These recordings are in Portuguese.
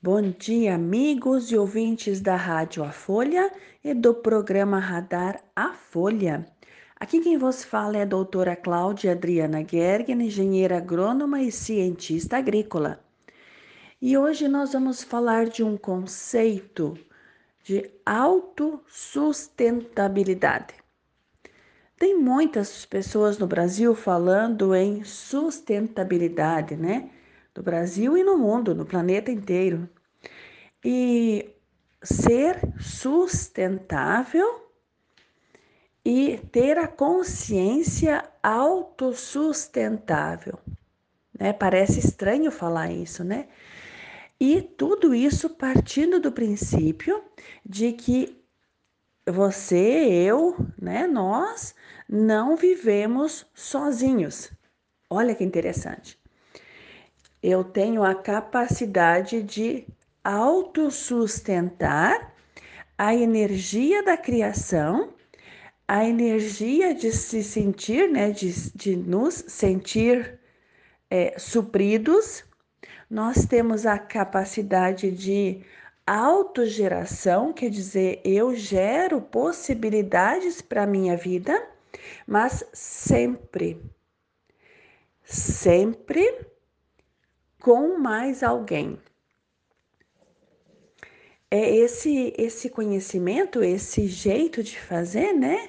Bom dia, amigos e ouvintes da Rádio A Folha e do programa Radar A Folha. Aqui quem vos fala é a doutora Cláudia Adriana Gergen, engenheira agrônoma e cientista agrícola. E hoje nós vamos falar de um conceito de autossustentabilidade. Tem muitas pessoas no Brasil falando em sustentabilidade, né? No Brasil e no mundo, no planeta inteiro. E ser sustentável e ter a consciência autossustentável. Né? Parece estranho falar isso, né? E tudo isso partindo do princípio de que você, eu, né, nós não vivemos sozinhos. Olha que interessante. Eu tenho a capacidade de autossustentar a energia da criação, a energia de se sentir, né, de, de nos sentir é, supridos. Nós temos a capacidade de autogeração, quer dizer, eu gero possibilidades para a minha vida, mas sempre, sempre com mais alguém. É esse esse conhecimento, esse jeito de fazer, né?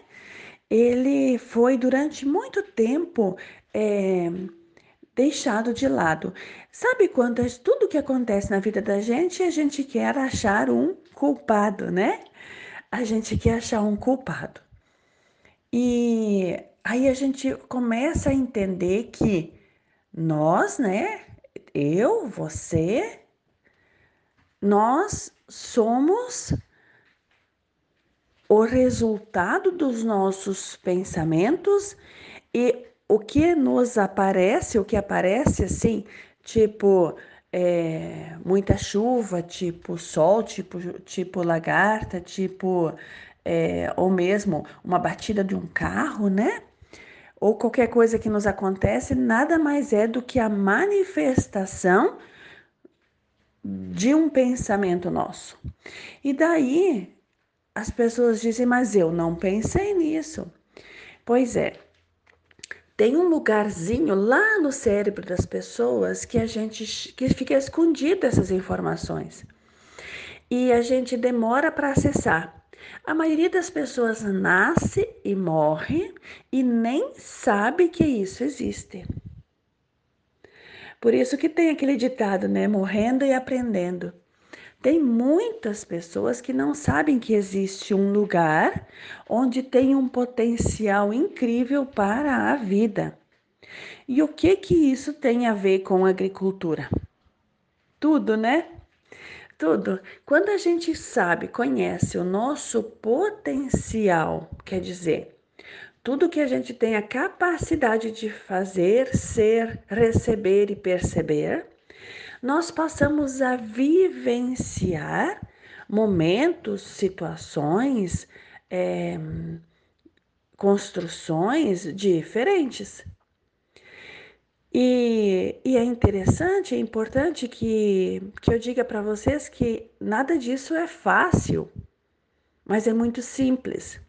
Ele foi durante muito tempo é, deixado de lado. Sabe quando tudo que acontece na vida da gente, a gente quer achar um culpado, né? A gente quer achar um culpado. E aí a gente começa a entender que nós, né, eu, você, nós somos o resultado dos nossos pensamentos e o que nos aparece, o que aparece assim, tipo é, muita chuva, tipo sol, tipo, tipo lagarta, tipo, é, ou mesmo uma batida de um carro, né? Ou qualquer coisa que nos acontece, nada mais é do que a manifestação de um pensamento nosso. E daí as pessoas dizem, mas eu não pensei nisso. Pois é, tem um lugarzinho lá no cérebro das pessoas que a gente que fica escondido essas informações. E a gente demora para acessar. A maioria das pessoas nasce e morre e nem sabe que isso existe. Por isso que tem aquele ditado, né? Morrendo e aprendendo. Tem muitas pessoas que não sabem que existe um lugar onde tem um potencial incrível para a vida. E o que que isso tem a ver com agricultura? Tudo, né? Tudo. Quando a gente sabe, conhece o nosso potencial, quer dizer, tudo que a gente tem a capacidade de fazer, ser, receber e perceber, nós passamos a vivenciar momentos, situações, é, construções diferentes. E, e, é interessante, é importante que, que eu diga para vocês que nada disso é fácil, mas é muito simples.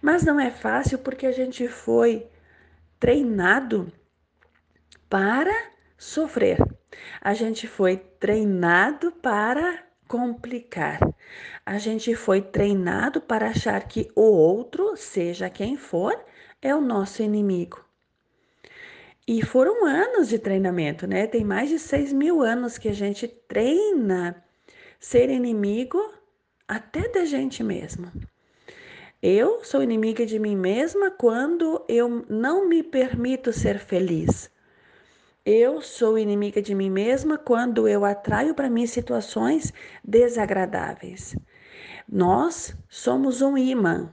Mas não é fácil porque a gente foi treinado para sofrer. A gente foi treinado para complicar. A gente foi treinado para achar que o outro, seja quem for, é o nosso inimigo. E foram anos de treinamento, né? Tem mais de 6 mil anos que a gente treina ser inimigo até da gente mesma. Eu sou inimiga de mim mesma quando eu não me permito ser feliz. Eu sou inimiga de mim mesma quando eu atraio para mim situações desagradáveis. Nós somos um imã.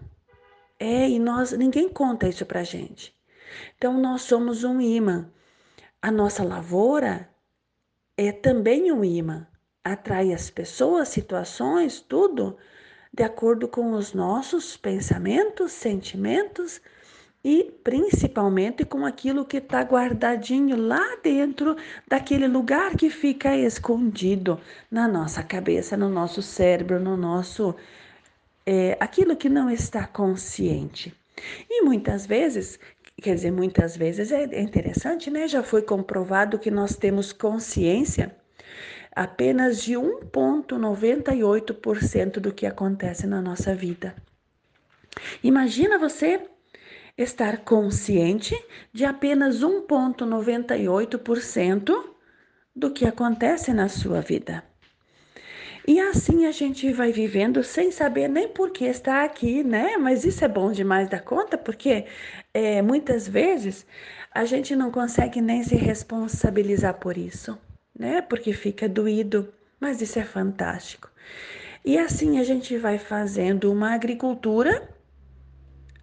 É, e nós ninguém conta isso pra gente. Então nós somos um imã. A nossa lavoura é também um imã. Atrai as pessoas, situações, tudo de acordo com os nossos pensamentos, sentimentos e principalmente com aquilo que está guardadinho lá dentro daquele lugar que fica escondido na nossa cabeça, no nosso cérebro, no nosso. É, aquilo que não está consciente. E muitas vezes, quer dizer, muitas vezes é interessante, né? Já foi comprovado que nós temos consciência apenas de 1,98% do que acontece na nossa vida. Imagina você estar consciente de apenas 1,98% do que acontece na sua vida. E assim a gente vai vivendo sem saber nem por que está aqui, né? Mas isso é bom demais da conta, porque é, muitas vezes a gente não consegue nem se responsabilizar por isso, né? Porque fica doído, mas isso é fantástico. E assim a gente vai fazendo uma agricultura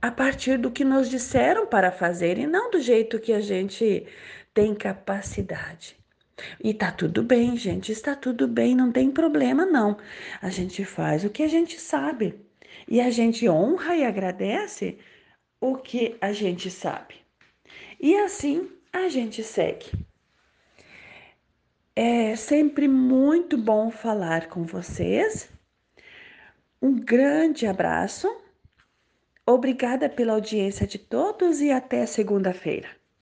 a partir do que nos disseram para fazer e não do jeito que a gente tem capacidade. E tá tudo bem, gente, está tudo bem, não tem problema não. A gente faz o que a gente sabe e a gente honra e agradece o que a gente sabe. E assim a gente segue. É sempre muito bom falar com vocês. Um grande abraço Obrigada pela audiência de todos e até segunda-feira.